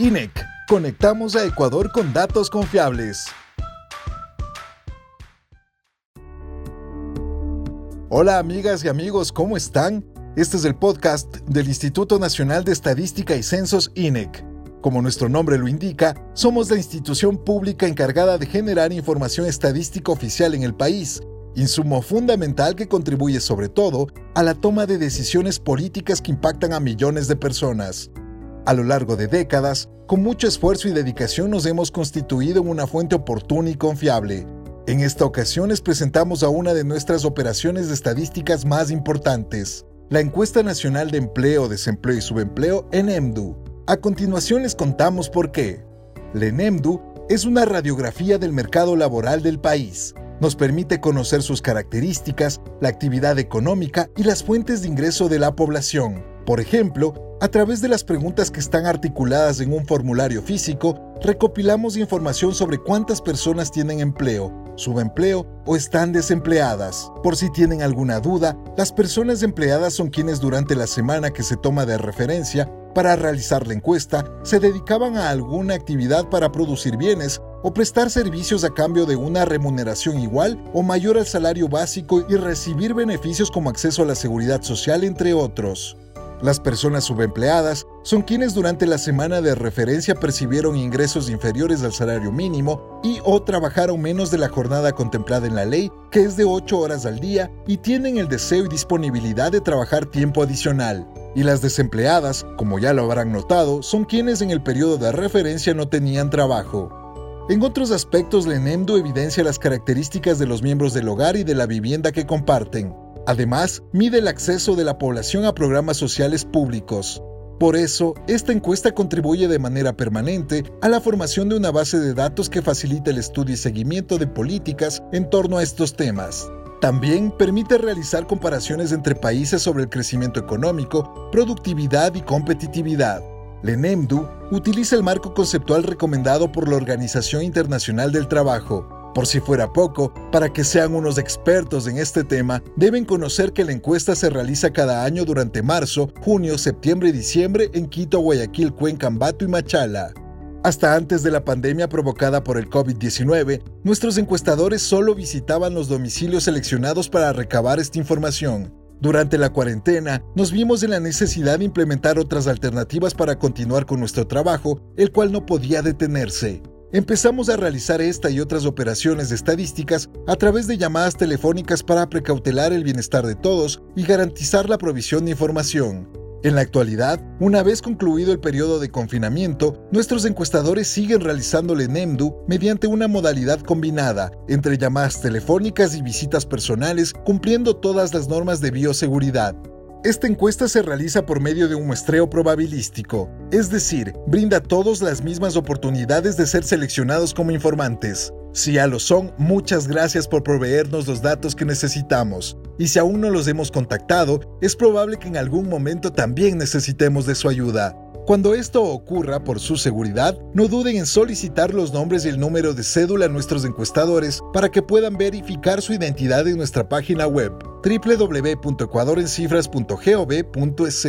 INEC. Conectamos a Ecuador con datos confiables. Hola amigas y amigos, ¿cómo están? Este es el podcast del Instituto Nacional de Estadística y Censos INEC. Como nuestro nombre lo indica, somos la institución pública encargada de generar información estadística oficial en el país, insumo fundamental que contribuye sobre todo a la toma de decisiones políticas que impactan a millones de personas. A lo largo de décadas, con mucho esfuerzo y dedicación nos hemos constituido en una fuente oportuna y confiable. En esta ocasión les presentamos a una de nuestras operaciones de estadísticas más importantes, la Encuesta Nacional de Empleo, Desempleo y Subempleo, ENEMDU. A continuación les contamos por qué. La ENEMDU es una radiografía del mercado laboral del país. Nos permite conocer sus características, la actividad económica y las fuentes de ingreso de la población. Por ejemplo, a través de las preguntas que están articuladas en un formulario físico, recopilamos información sobre cuántas personas tienen empleo, subempleo o están desempleadas. Por si tienen alguna duda, las personas empleadas son quienes durante la semana que se toma de referencia para realizar la encuesta se dedicaban a alguna actividad para producir bienes o prestar servicios a cambio de una remuneración igual o mayor al salario básico y recibir beneficios como acceso a la seguridad social, entre otros. Las personas subempleadas son quienes durante la semana de referencia percibieron ingresos inferiores al salario mínimo y o trabajaron menos de la jornada contemplada en la ley, que es de 8 horas al día, y tienen el deseo y disponibilidad de trabajar tiempo adicional. Y las desempleadas, como ya lo habrán notado, son quienes en el periodo de referencia no tenían trabajo. En otros aspectos, la ENEMDO evidencia las características de los miembros del hogar y de la vivienda que comparten. Además, mide el acceso de la población a programas sociales públicos. Por eso, esta encuesta contribuye de manera permanente a la formación de una base de datos que facilita el estudio y seguimiento de políticas en torno a estos temas. También permite realizar comparaciones entre países sobre el crecimiento económico, productividad y competitividad. LENEMDU utiliza el marco conceptual recomendado por la Organización Internacional del Trabajo, por si fuera poco, para que sean unos expertos en este tema, deben conocer que la encuesta se realiza cada año durante marzo, junio, septiembre y diciembre en Quito, Guayaquil, Cuenca, Ambato y Machala. Hasta antes de la pandemia provocada por el COVID-19, nuestros encuestadores solo visitaban los domicilios seleccionados para recabar esta información. Durante la cuarentena, nos vimos en la necesidad de implementar otras alternativas para continuar con nuestro trabajo, el cual no podía detenerse. Empezamos a realizar esta y otras operaciones estadísticas a través de llamadas telefónicas para precautelar el bienestar de todos y garantizar la provisión de información. En la actualidad, una vez concluido el periodo de confinamiento, nuestros encuestadores siguen realizando el ENEMDU mediante una modalidad combinada entre llamadas telefónicas y visitas personales, cumpliendo todas las normas de bioseguridad. Esta encuesta se realiza por medio de un muestreo probabilístico, es decir, brinda a todos las mismas oportunidades de ser seleccionados como informantes. Si ya lo son, muchas gracias por proveernos los datos que necesitamos. Y si aún no los hemos contactado, es probable que en algún momento también necesitemos de su ayuda. Cuando esto ocurra por su seguridad, no duden en solicitar los nombres y el número de cédula a nuestros encuestadores para que puedan verificar su identidad en nuestra página web www.ecuadorencifras.gov.es.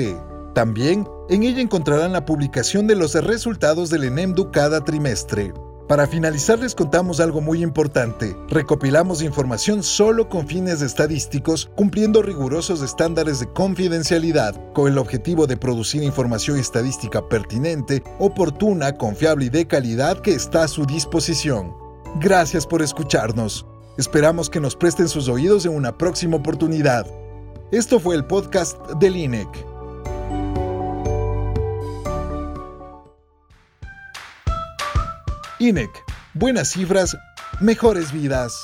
También en ella encontrarán la publicación de los resultados del ENEMDU cada trimestre. Para finalizar les contamos algo muy importante. Recopilamos información solo con fines estadísticos, cumpliendo rigurosos estándares de confidencialidad, con el objetivo de producir información estadística pertinente, oportuna, confiable y de calidad que está a su disposición. Gracias por escucharnos. Esperamos que nos presten sus oídos en una próxima oportunidad. Esto fue el podcast del INEC. INEC. Buenas cifras, mejores vidas.